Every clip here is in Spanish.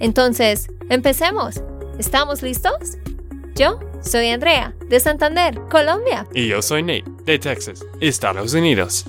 Entonces, empecemos. ¿Estamos listos? Yo soy Andrea, de Santander, Colombia. Y yo soy Nate, de Texas, Estados Unidos.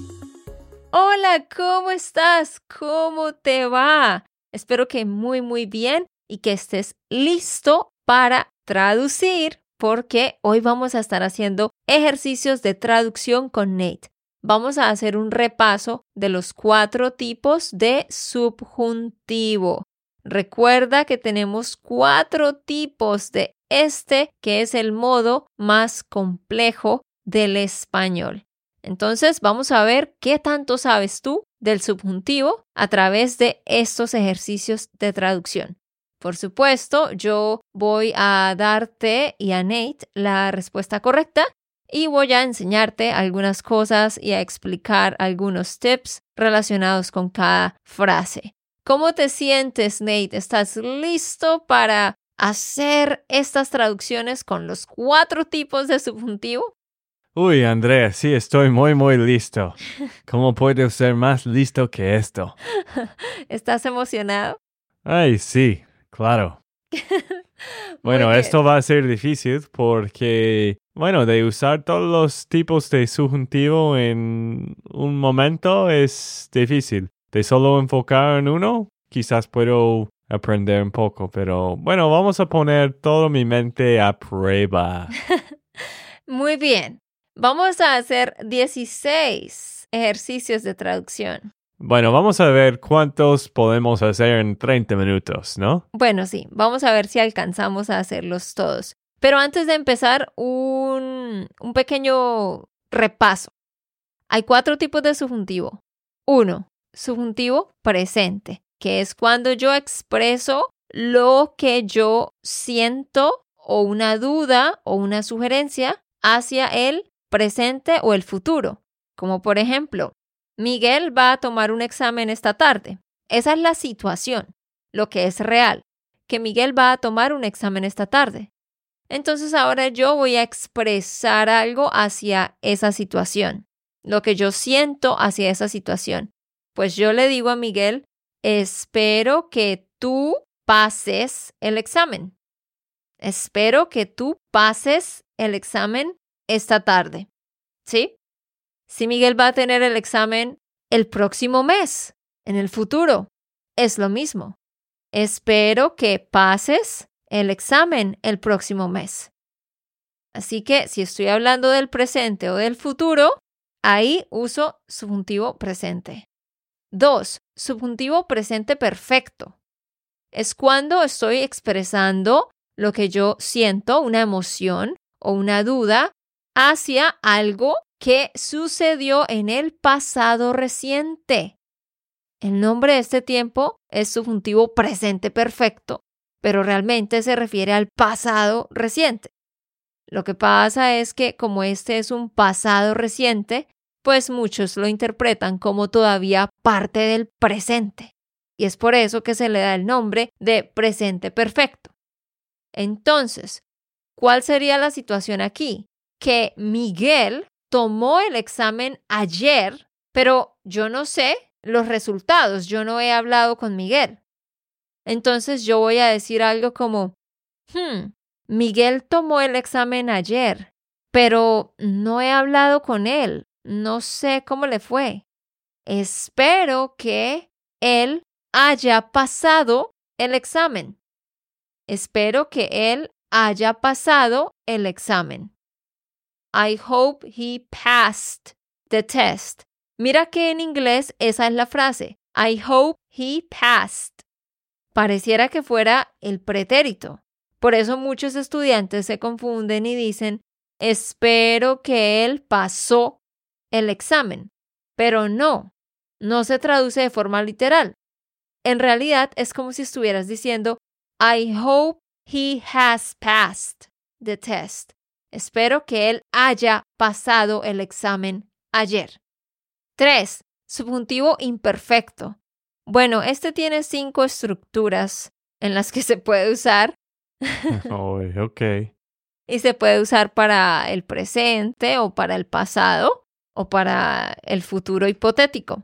Hola, ¿cómo estás? ¿Cómo te va? Espero que muy, muy bien y que estés listo para traducir porque hoy vamos a estar haciendo ejercicios de traducción con Nate. Vamos a hacer un repaso de los cuatro tipos de subjuntivo. Recuerda que tenemos cuatro tipos de este, que es el modo más complejo del español. Entonces vamos a ver qué tanto sabes tú del subjuntivo a través de estos ejercicios de traducción. Por supuesto, yo voy a darte y a Nate la respuesta correcta y voy a enseñarte algunas cosas y a explicar algunos tips relacionados con cada frase. ¿Cómo te sientes, Nate? ¿Estás listo para hacer estas traducciones con los cuatro tipos de subjuntivo? Uy, Andrea, sí, estoy muy, muy listo. ¿Cómo puedo ser más listo que esto? ¿Estás emocionado? Ay, sí, Claro. bueno, esto va a ser difícil porque, bueno, de usar todos los tipos de subjuntivo en un momento es difícil. De solo enfocar en uno, quizás puedo aprender un poco, pero bueno, vamos a poner toda mi mente a prueba. Muy bien. Vamos a hacer 16 ejercicios de traducción. Bueno, vamos a ver cuántos podemos hacer en 30 minutos, ¿no? Bueno, sí, vamos a ver si alcanzamos a hacerlos todos. Pero antes de empezar, un, un pequeño repaso. Hay cuatro tipos de subjuntivo. Uno, subjuntivo presente, que es cuando yo expreso lo que yo siento o una duda o una sugerencia hacia el presente o el futuro. Como por ejemplo, Miguel va a tomar un examen esta tarde. Esa es la situación, lo que es real, que Miguel va a tomar un examen esta tarde. Entonces ahora yo voy a expresar algo hacia esa situación, lo que yo siento hacia esa situación. Pues yo le digo a Miguel, espero que tú pases el examen. Espero que tú pases el examen esta tarde. ¿Sí? si Miguel va a tener el examen el próximo mes, en el futuro. Es lo mismo. Espero que pases el examen el próximo mes. Así que si estoy hablando del presente o del futuro, ahí uso subjuntivo presente. Dos, Subjuntivo presente perfecto. Es cuando estoy expresando lo que yo siento, una emoción o una duda hacia algo que sucedió en el pasado reciente. El nombre de este tiempo es subjuntivo presente perfecto, pero realmente se refiere al pasado reciente. Lo que pasa es que como este es un pasado reciente, pues muchos lo interpretan como todavía parte del presente. Y es por eso que se le da el nombre de presente perfecto. Entonces, ¿cuál sería la situación aquí? Que Miguel tomó el examen ayer, pero yo no sé los resultados, yo no he hablado con Miguel. Entonces yo voy a decir algo como, hmm, Miguel tomó el examen ayer, pero no he hablado con él, no sé cómo le fue. Espero que él haya pasado el examen. Espero que él haya pasado el examen. I hope he passed the test. Mira que en inglés esa es la frase. I hope he passed. Pareciera que fuera el pretérito. Por eso muchos estudiantes se confunden y dicen, espero que él pasó el examen. Pero no, no se traduce de forma literal. en realidad es como si estuvieras diciendo, I hope he has passed the test. Espero que él haya pasado el examen ayer. 3. Subjuntivo imperfecto. Bueno, este tiene cinco estructuras en las que se puede usar. oh, ok. Y se puede usar para el presente o para el pasado o para el futuro hipotético.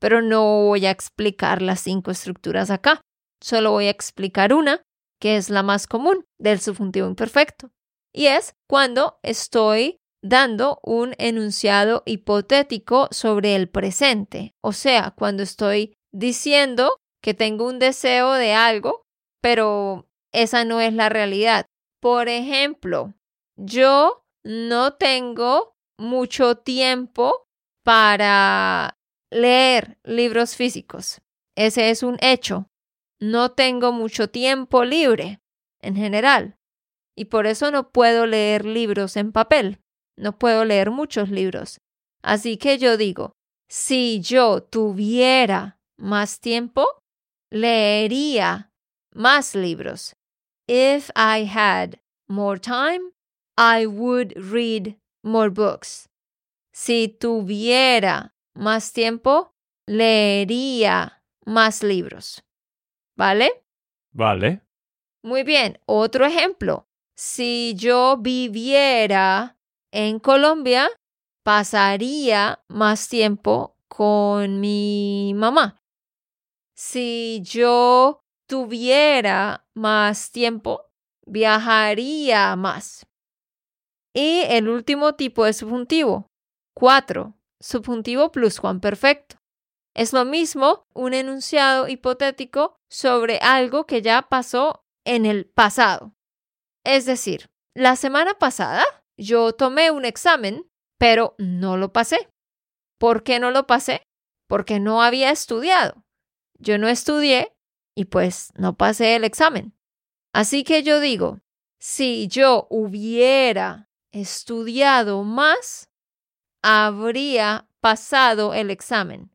Pero no voy a explicar las cinco estructuras acá. Solo voy a explicar una, que es la más común del subjuntivo imperfecto. Y es cuando estoy dando un enunciado hipotético sobre el presente. O sea, cuando estoy diciendo que tengo un deseo de algo, pero esa no es la realidad. Por ejemplo, yo no tengo mucho tiempo para leer libros físicos. Ese es un hecho. No tengo mucho tiempo libre en general y por eso no puedo leer libros en papel. No puedo leer muchos libros. Así que yo digo, si yo tuviera más tiempo, leería más libros. If I had more time, I would read more books. Si tuviera más tiempo, leería más libros. ¿Vale? Vale. Muy bien. Otro ejemplo. Si yo viviera en Colombia, pasaría más tiempo con mi mamá. Si yo tuviera más tiempo, viajaría más. Y el último tipo de subjuntivo, cuatro, subjuntivo perfecto. Es lo mismo un enunciado hipotético sobre algo que ya pasó en el pasado. Es decir, la semana pasada yo tomé un examen, pero no lo pasé. ¿Por qué no lo pasé? Porque no había estudiado. Yo no estudié y pues no pasé el examen. Así que yo digo, si yo hubiera estudiado más, habría pasado el examen.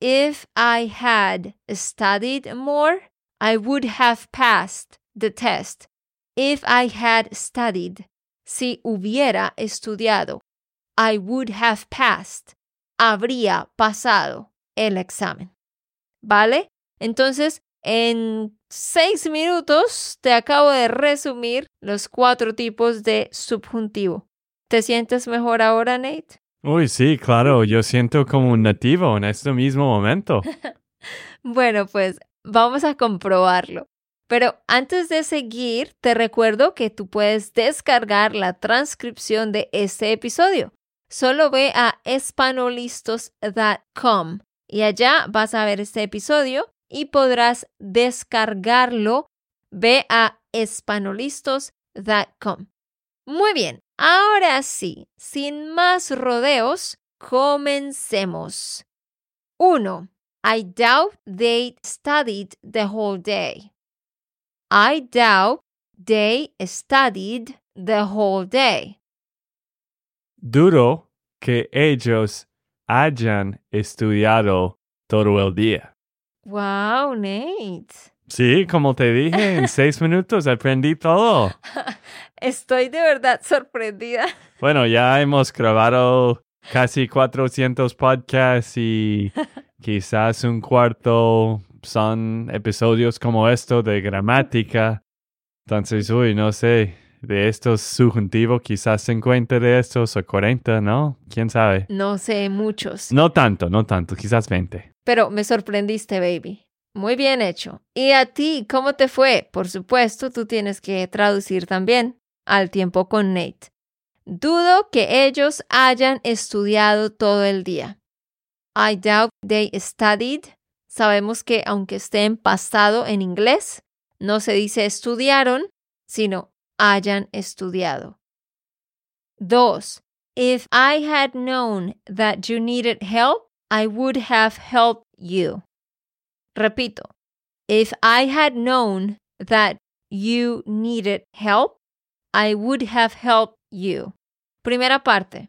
If I had studied more, I would have passed the test. If I had studied, si hubiera estudiado, I would have passed, habría pasado el examen. ¿Vale? Entonces, en seis minutos te acabo de resumir los cuatro tipos de subjuntivo. ¿Te sientes mejor ahora, Nate? Uy, sí, claro, yo siento como un nativo en este mismo momento. bueno, pues vamos a comprobarlo. Pero antes de seguir, te recuerdo que tú puedes descargar la transcripción de este episodio. Solo ve a espanolistos.com y allá vas a ver este episodio y podrás descargarlo. Ve a espanolistos.com. Muy bien, ahora sí, sin más rodeos, comencemos. 1. I doubt they studied the whole day. I doubt they studied the whole day. Duro que ellos hayan estudiado todo el día. Wow, Nate. Sí, como te dije, en seis minutos aprendí todo. Estoy de verdad sorprendida. Bueno, ya hemos grabado casi 400 podcasts y quizás un cuarto son episodios como esto de gramática. Entonces, uy, no sé, de estos subjuntivos, quizás 50 de estos o 40, ¿no? ¿Quién sabe? No sé, muchos. No tanto, no tanto, quizás 20. Pero me sorprendiste, baby. Muy bien hecho. ¿Y a ti cómo te fue? Por supuesto, tú tienes que traducir también al tiempo con Nate. Dudo que ellos hayan estudiado todo el día. I doubt they studied sabemos que aunque esté en pasado en inglés, no se dice estudiaron, sino hayan estudiado. 2. If I had known that you needed help, I would have helped you. Repito. If I had known that you needed help, I would have helped you. Primera parte.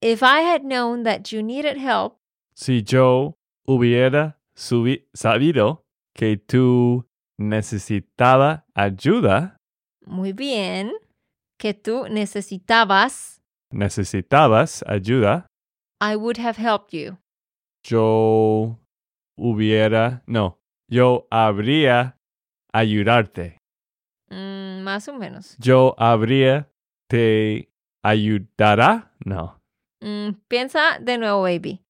If I had known that you needed help, si yo hubiera sabido que tú necesitaba ayuda, Muy bien. Que tú necesitabas. necesitabas ayuda, I would have helped you. yo hubiera, no, yo habría ayudarte. Mm, más o menos. Yo habría te ayudará, no. Mm, piensa de nuevo, baby.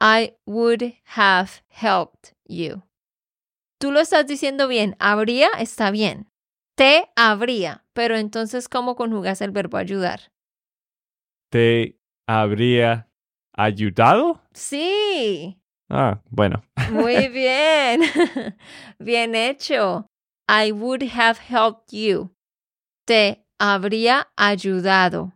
I would have helped you. Tú lo estás diciendo bien. Habría está bien. Te habría. Pero entonces, ¿cómo conjugas el verbo ayudar? ¿Te habría ayudado? Sí. Ah, bueno. Muy bien. bien hecho. I would have helped you. Te habría ayudado.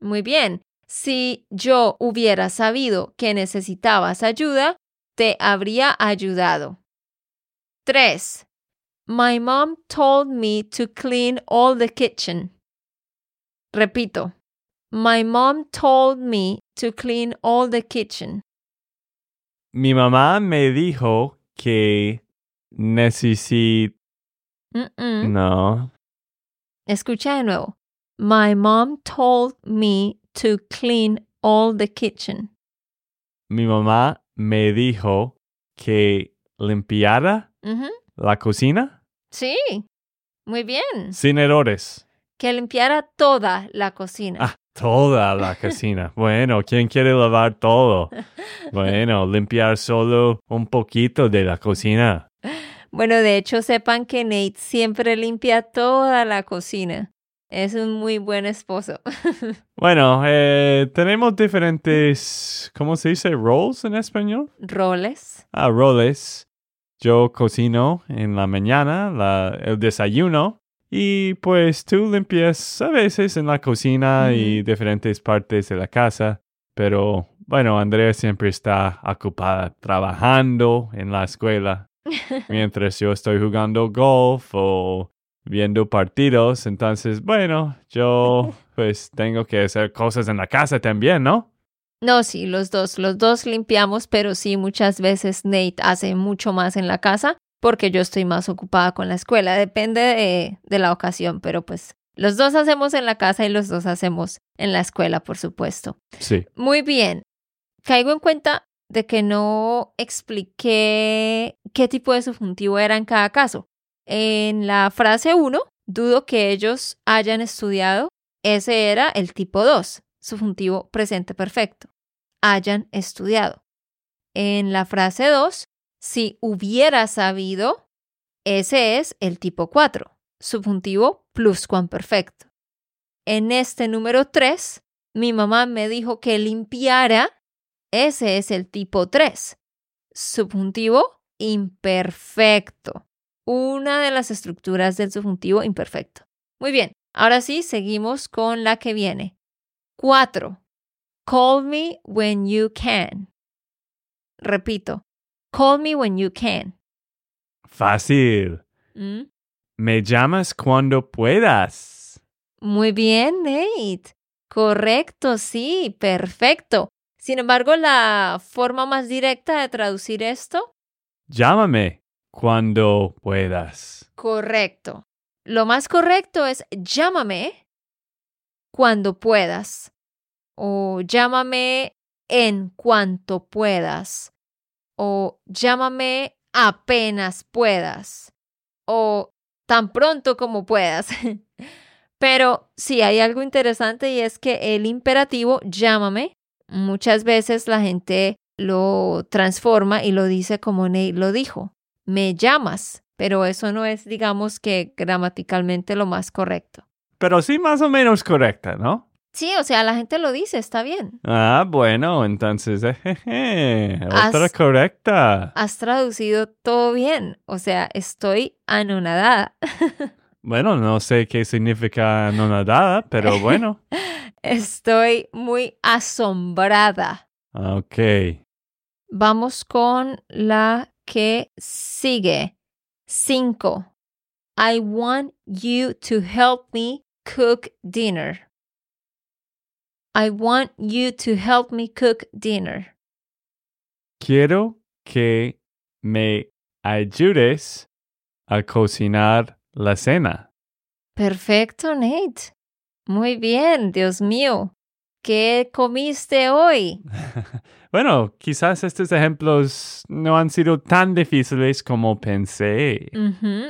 Muy bien. Si yo hubiera sabido que necesitabas ayuda, te habría ayudado. 3. My mom told me to clean all the kitchen. Repito. My mom told me to clean all the kitchen. Mi mamá me dijo que necesito... Mm-mm. No. Escucha de nuevo. My mom told me to clean all the kitchen. Mi mamá me dijo que limpiara Ujú. La cocina Sí, muy bien. sin errores. Que limpiara toda la cocina. Ah, toda la cocina. Bueno, ¿quién quiere lavar todo? Bueno, limpiar solo un poquito de la cocina. Bueno, de hecho, sepan que Nate siempre limpia toda la cocina. Es un muy buen esposo. Bueno, eh, tenemos diferentes, ¿cómo se dice? ¿Roles en español? Roles. Ah, roles. Yo cocino en la mañana, la- el desayuno. Y pues tú limpias a veces en la cocina y diferentes partes de la casa. Pero bueno, Andrea siempre está ocupada trabajando en la escuela. mientras yo estoy jugando golf o viendo partidos. Entonces, bueno, yo pues tengo que hacer cosas en la casa también, ¿no? No, sí, los dos, los dos limpiamos, pero sí, muchas veces Nate hace mucho más en la casa porque yo estoy más ocupada con la escuela. Depende de, de la ocasión, pero pues los dos hacemos en la casa y los dos hacemos en la escuela, por supuesto. Sí. Muy bien. Caigo en cuenta de que no expliqué qué tipo de subjuntivo era en cada caso. En la frase 1, dudo que ellos hayan estudiado. Ese era el tipo 2, subjuntivo presente perfecto. Hayan estudiado. En la frase 2, si hubiera sabido, ese es el tipo 4, subjuntivo pluscuamperfecto. En este número 3, mi mamá me dijo que limpiara. Ese es el tipo 3. Subjuntivo imperfecto. Una de las estructuras del subjuntivo imperfecto. Muy bien. Ahora sí, seguimos con la que viene. 4. Call me when you can. Repito. Call me when you can. Fácil. ¿Mm? Me llamas cuando puedas. Muy bien, Nate. Correcto, sí, perfecto. Sin embargo, la forma más directa de traducir esto, Llámame cuando puedas. correcto. Lo más correcto es llámame cuando puedas o llámame en cuanto puedas o llámame apenas puedas o tan pronto como puedas. Pero sí hay algo interesante y es que el imperativo llámame, muchas veces la gente lo transforma y lo dice como Nate lo dijo. Me llamas, pero eso no es, digamos que gramaticalmente lo más correcto. Pero sí más o menos correcta, ¿no? Sí, o sea, la gente lo dice, está bien. Ah, bueno, entonces, jeje, otra Has- correcta. Has traducido todo bien, o sea, estoy anonadada. Bueno, no sé qué significa no nada, pero bueno. Estoy muy asombrada. Ok. Vamos con la que sigue. 5. I want you to help me cook dinner. I want you to help me cook dinner. Quiero que me ayudes a cocinar la cena. Perfecto, Nate. Muy bien, Dios mío. ¿Qué comiste hoy? bueno, quizás estos ejemplos no han sido tan difíciles como pensé.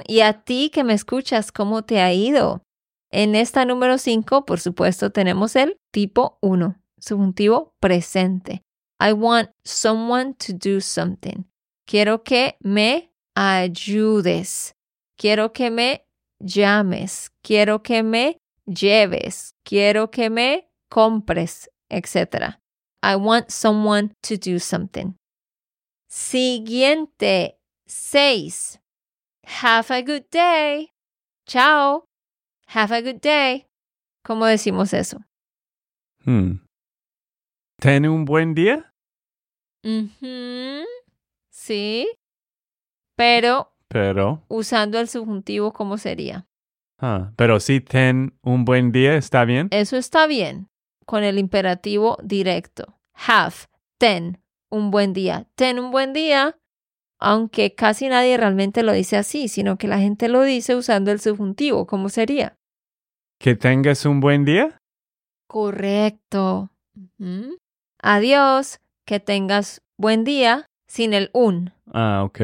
Y a ti que me escuchas, ¿cómo te ha ido? En esta número 5, por supuesto, tenemos el tipo 1, subjuntivo presente. I want someone to do something. Quiero que me ayudes. Quiero que me llames. Quiero que me lleves. Quiero que me compres, etc. I want someone to do something. Siguiente, 6. Have a good day. Chao. Have a good day. ¿Cómo decimos eso? Hmm. ¿Ten un buen día? Sí. Pero. Pero. Usando el subjuntivo, ¿cómo sería? Ah, pero si ten un buen día, ¿está bien? Eso está bien. Con el imperativo directo. Have, ten, un buen día. Ten un buen día, aunque casi nadie realmente lo dice así, sino que la gente lo dice usando el subjuntivo. ¿Cómo sería? Que tengas un buen día. Correcto. Adiós, que tengas buen día sin el un. Ah, ok.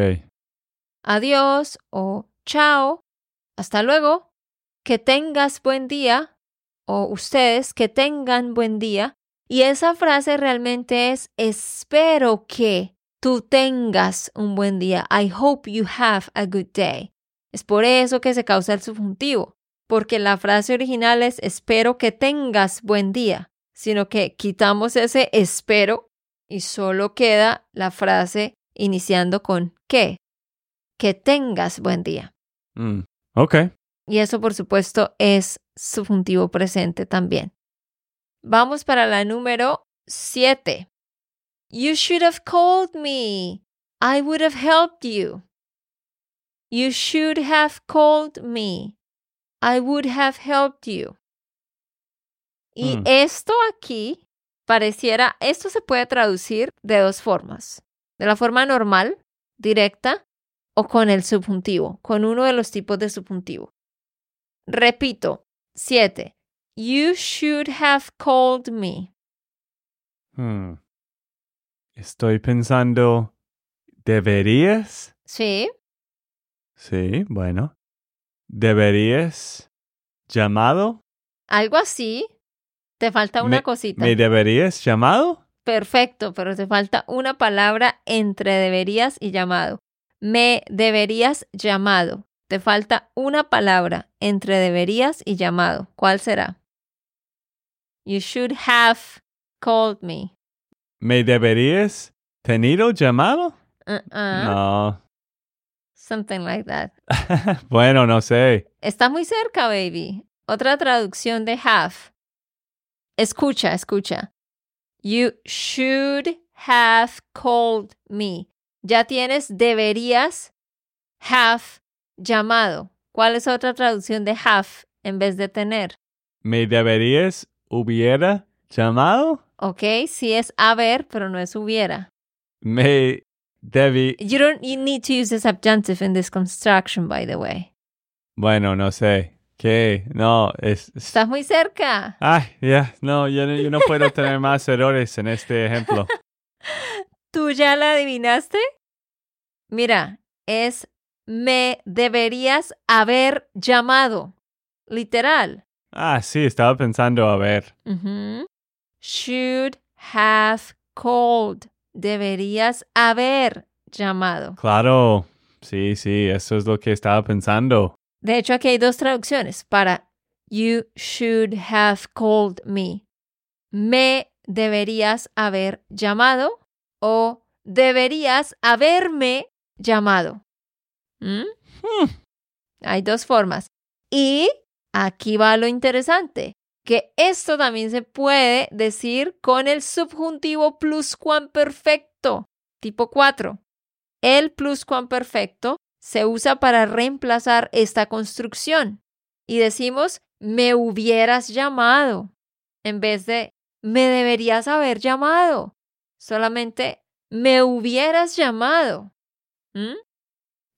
Adiós o chao. Hasta luego. Que tengas buen día o ustedes que tengan buen día. Y esa frase realmente es espero que tú tengas un buen día. I hope you have a good day. Es por eso que se causa el subjuntivo, porque la frase original es espero que tengas buen día, sino que quitamos ese espero y solo queda la frase iniciando con que. Que tengas buen día. Mm, ok. Y eso, por supuesto, es subjuntivo presente también. Vamos para la número 7. You should have called me. I would have helped you. You should have called me. I would have helped you. Y Mm. esto aquí pareciera, esto se puede traducir de dos formas. De la forma normal, directa, o con el subjuntivo, con uno de los tipos de subjuntivo. Repito, 7. You should have called me. Hmm. Estoy pensando, ¿deberías? Sí, Sí, bueno. ¿Deberías llamado? algo así. Te falta una Me- cosita. ¿Me deberías llamado? Perfecto, pero te falta una palabra entre deberías y llamado. Me deberías llamado. Te falta una palabra entre deberías y llamado. ¿Cuál será? You should have called me. ¿Me deberías tenido llamado? Uh-uh. No. Something like that. bueno, no sé. Está muy cerca, baby. Otra traducción de have. Escucha, escucha. You should have called me. Ya tienes deberías have llamado. ¿Cuál es otra traducción de have en vez de tener? ¿Me deberías hubiera llamado? Ok, sí es haber, pero no es hubiera. Me debí... You don't you need to use the subjunctive in this construction, by the way. Bueno, no sé. ¿Qué? No, es... es- Estás muy cerca. Ay, ya, no, yo, no- yo no puedo tener más errores en este ejemplo. ¿Tú ya la adivinaste? Mira, es me deberías haber llamado. Literal. Ah, sí, estaba pensando, a ver. Should have called. Deberías haber llamado. Claro, sí, sí, eso es lo que estaba pensando. De hecho, aquí hay dos traducciones para You should have called me. Me deberías haber llamado o deberías haberme llamado. ¿Mm? Hmm. Hay dos formas. Y aquí va lo interesante, que esto también se puede decir con el subjuntivo pluscuamperfecto, tipo 4. El pluscuamperfecto se usa para reemplazar esta construcción y decimos me hubieras llamado en vez de me deberías haber llamado. Solamente me hubieras llamado. ¿Mm?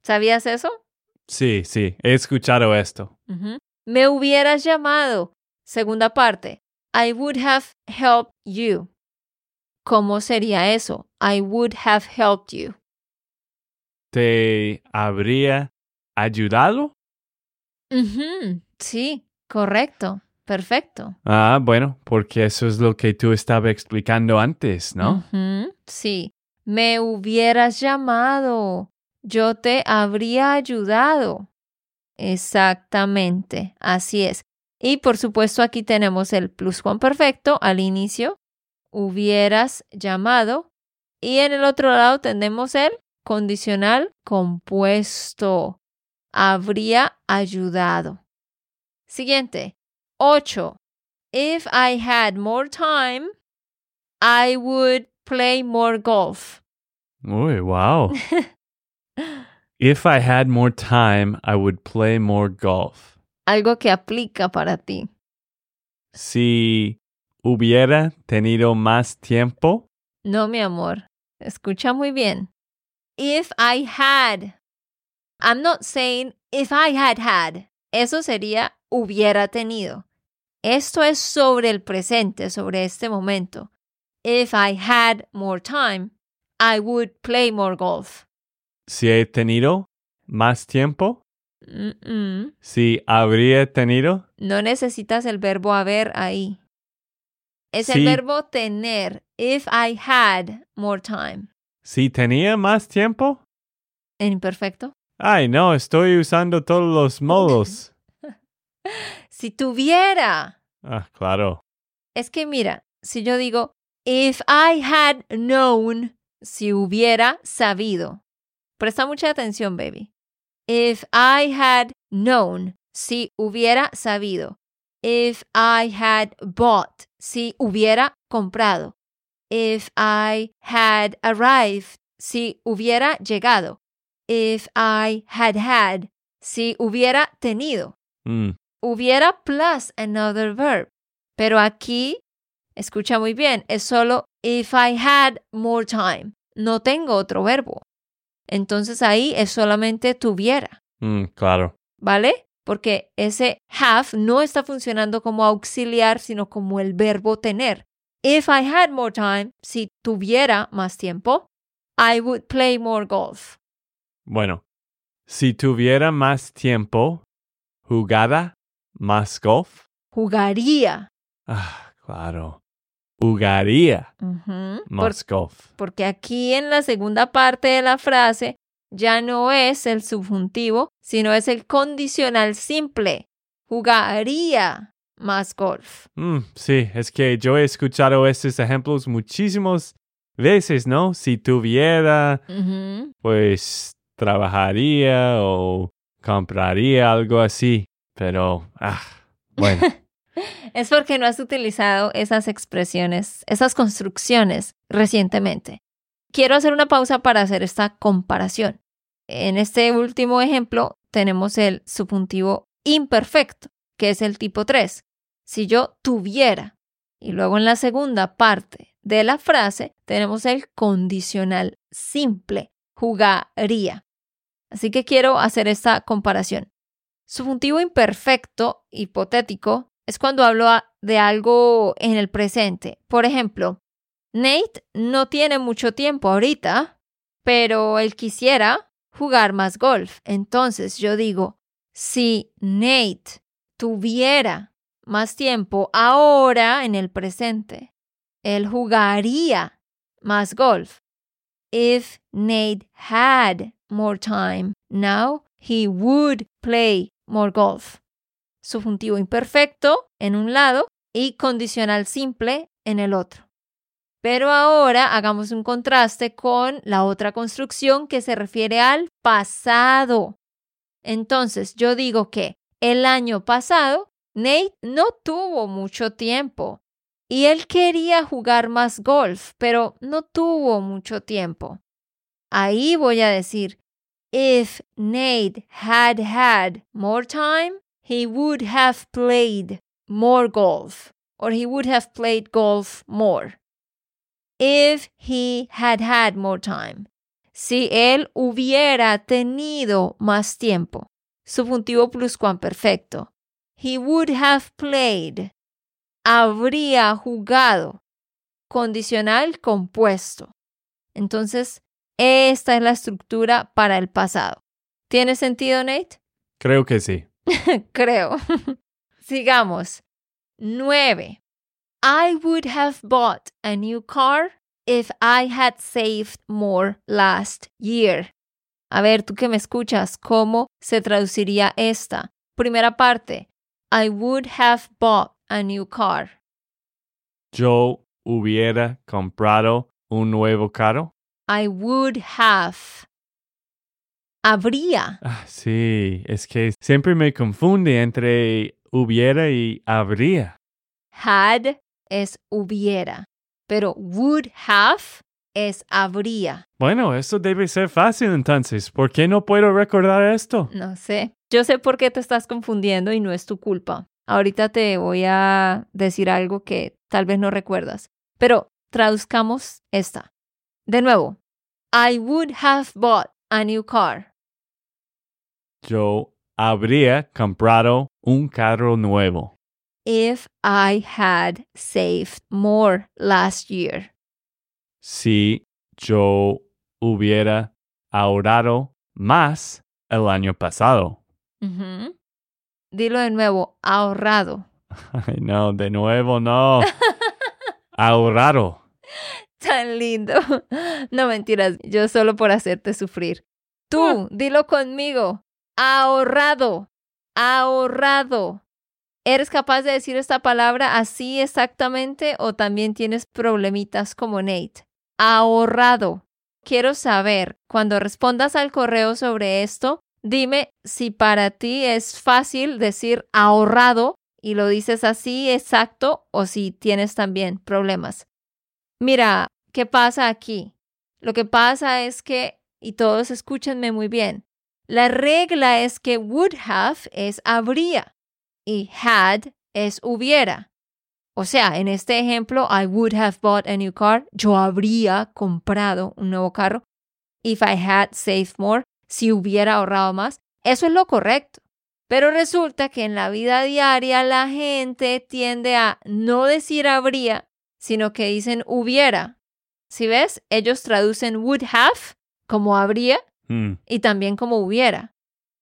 ¿Sabías eso? Sí, sí, he escuchado esto. Me hubieras llamado. Segunda parte. I would have helped you. ¿Cómo sería eso? I would have helped you. ¿Te habría ayudado? Sí, correcto. Perfecto. Ah, bueno, porque eso es lo que tú estabas explicando antes, ¿no? Sí. Me hubieras llamado. Yo te habría ayudado. Exactamente, así es. Y por supuesto aquí tenemos el pluscuamperfecto al inicio. Hubieras llamado. Y en el otro lado tenemos el condicional compuesto. Habría ayudado. Siguiente. 8. If I had more time, I would play more golf. Uy, wow. If I had more time, I would play more golf. Algo que aplica para ti. Si hubiera tenido más tiempo. No, mi amor. Escucha muy bien. If I had. I'm not saying if I had had. Eso sería hubiera tenido. Esto es sobre el presente, sobre este momento. If I had more time, I would play more golf. Si he tenido más tiempo. Si habría tenido. No necesitas el verbo haber ahí. Es el verbo tener. If I had more time. Si tenía más tiempo. En imperfecto. Ay, no, estoy usando todos los modos. si tuviera. Ah, claro. Es que mira, si yo digo, if I had known, si hubiera sabido. Presta mucha atención, baby. If I had known, si hubiera sabido. If I had bought, si hubiera comprado. If I had arrived, si hubiera llegado. If I had had, si hubiera tenido. Mm hubiera plus another verb. Pero aquí, escucha muy bien, es solo if I had more time. No tengo otro verbo. Entonces ahí es solamente tuviera. Mm, claro. ¿Vale? Porque ese have no está funcionando como auxiliar, sino como el verbo tener. If I had more time, si tuviera más tiempo, I would play more golf. Bueno, si tuviera más tiempo, jugada ¿Más golf? Jugaría. Ah, claro. Jugaría más golf. Porque aquí en la segunda parte de la frase ya no es el subjuntivo, sino es el condicional simple. Jugaría más golf. Mm, sí, es que yo he escuchado estos ejemplos muchísimas veces, ¿no? Si tuviera, pues trabajaría o compraría algo así. Pero, ah, bueno. es porque no has utilizado esas expresiones, esas construcciones recientemente. Quiero hacer una pausa para hacer esta comparación. En este último ejemplo tenemos el subjuntivo imperfecto, que es el tipo 3. Si yo tuviera, y luego en la segunda parte de la frase tenemos el condicional simple, jugaría. Así que quiero hacer esta comparación. Subjuntivo imperfecto, hipotético, es cuando hablo de algo en el presente. Por ejemplo, Nate no tiene mucho tiempo ahorita, pero él quisiera jugar más golf. Entonces yo digo, si Nate tuviera más tiempo ahora en el presente, él jugaría más golf. If Nate had more time now, he would play more golf. Subjuntivo imperfecto en un lado y condicional simple en el otro. Pero ahora hagamos un contraste con la otra construcción que se refiere al pasado. Entonces yo digo que el año pasado Nate no tuvo mucho tiempo y él quería jugar más golf, pero no tuvo mucho tiempo. Ahí voy a decir If Nate had had more time, he would have played more golf, or he would have played golf more. If he had had more time. si él hubiera tenido más tiempo. Subjuntivo pluscuamperfecto. He would have played. Habría jugado. Condicional compuesto. Entonces, esta es la estructura para el pasado. ¿Tiene sentido, Nate? Creo que sí. Creo. Sigamos. 9. I would have bought a new car if I had saved more last year. A ver, tú que me escuchas, ¿cómo se traduciría esta? Primera parte. I would have bought a new car. Yo hubiera comprado un nuevo carro. I would have. Habría. Ah, sí, es que siempre me confunde entre hubiera y habría. Had es hubiera, pero would have es habría. Bueno, eso debe ser fácil entonces. ¿Por qué no puedo recordar esto? No sé. Yo sé por qué te estás confundiendo y no es tu culpa. Ahorita te voy a decir algo que tal vez no recuerdas. Pero traduzcamos esta. De nuevo. I would have bought a new car. Yo habría comprado un carro nuevo. If I had saved more last year. Si yo hubiera ahorrado más el año pasado. Dilo de nuevo, ahorrado. Ay, no, de nuevo no. ahorrado. Tan lindo. No mentiras, yo solo por hacerte sufrir. Tú, dilo conmigo. Ahorrado. Ahorrado. ¿Eres capaz de decir esta palabra así exactamente o también tienes problemitas como Nate? Ahorrado. Quiero saber, cuando respondas al correo sobre esto, dime si para ti es fácil decir ahorrado y lo dices así exacto o si tienes también problemas. Mira, ¿qué pasa aquí? Lo que pasa es que, y todos escúchenme muy bien, la regla es que would have es habría y had es hubiera. O sea, en este ejemplo, I would have bought a new car, yo habría comprado un nuevo carro. If I had saved more, si hubiera ahorrado más. Eso es lo correcto. Pero resulta que en la vida diaria la gente tiende a no decir habría, sino que dicen hubiera. Si ves, ellos traducen would have como habría Mm, y también como hubiera.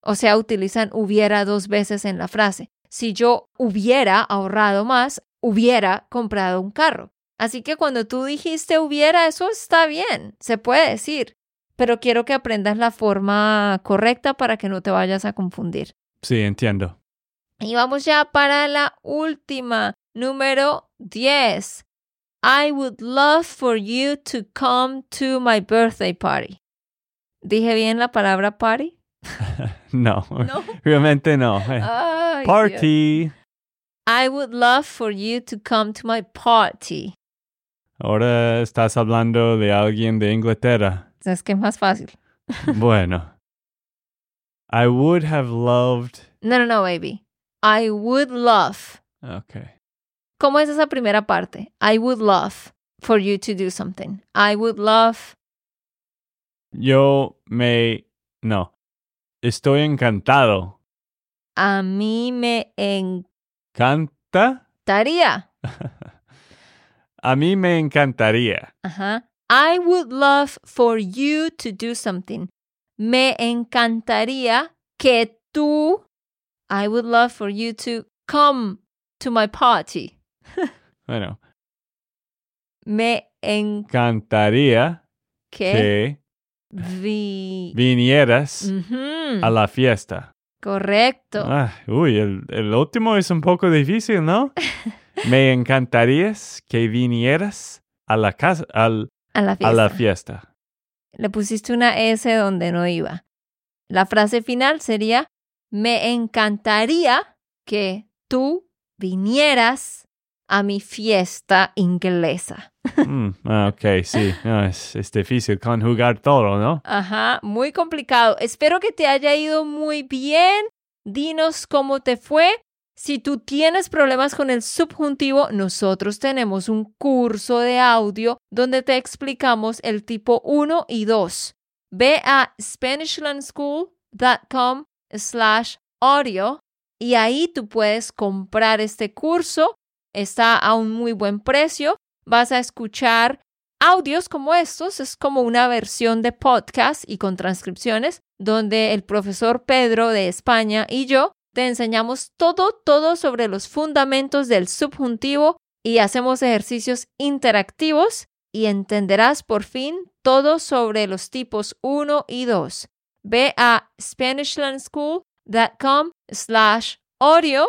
O sea, utilizan hubiera dos veces en la frase. Si yo hubiera ahorrado más, hubiera comprado un carro. Así que cuando tú dijiste hubiera, eso está bien, se puede decir. Pero quiero que aprendas la forma correcta para que no te vayas a confundir. sí, entiendo. Y vamos ya para la última, número 10. I would love for you to come to my birthday party. ¿Dije bien la palabra party? No, No. realmente no. Eh, Ay, Dios. Party. I would love for you to come to my party. Ahora estás hablando de alguien de Inglaterra. Es que es más fácil. Bueno. I would have loved. No, no, no, baby. I would love. Okay. ¿Cómo es esa primera parte? I would love for you to do something. I would love. Yo me. No. Estoy encantado. A mí me ¿Canta? encantaría. A mí me encantaría. Ajá. I would love for you to do something. Me encantaría que tú. I would love for you to come to my party. Bueno, Me en encantaría que que vi. vinieras a la fiesta. Correcto. Ah, uy, el, el último es un poco difícil, ¿no? Me encantarías que vinieras a la casa, al, a la fiesta. a la fiesta. Le pusiste una S donde no iba. La frase final sería: Me encantaría que tú vinieras a mi fiesta inglesa. Mm, ah, ok, sí. No, es, es difícil conjugar todo, ¿no? Ajá, muy complicado. Espero que te haya ido muy bien. Dinos cómo te fue. Si tú tienes problemas con el subjuntivo, nosotros tenemos un curso de audio donde te explicamos el tipo 1 y 2. ve a SpanishLandSchool.com slash audio y ahí tú puedes comprar este curso. Está a un muy buen precio. Vas a escuchar audios como estos. Es como una versión de podcast y con transcripciones donde el profesor Pedro de España y yo te enseñamos todo, todo sobre los fundamentos del subjuntivo y hacemos ejercicios interactivos y entenderás por fin todo sobre los tipos 1 y 2. Ve a SpanishLandSchool.com slash audio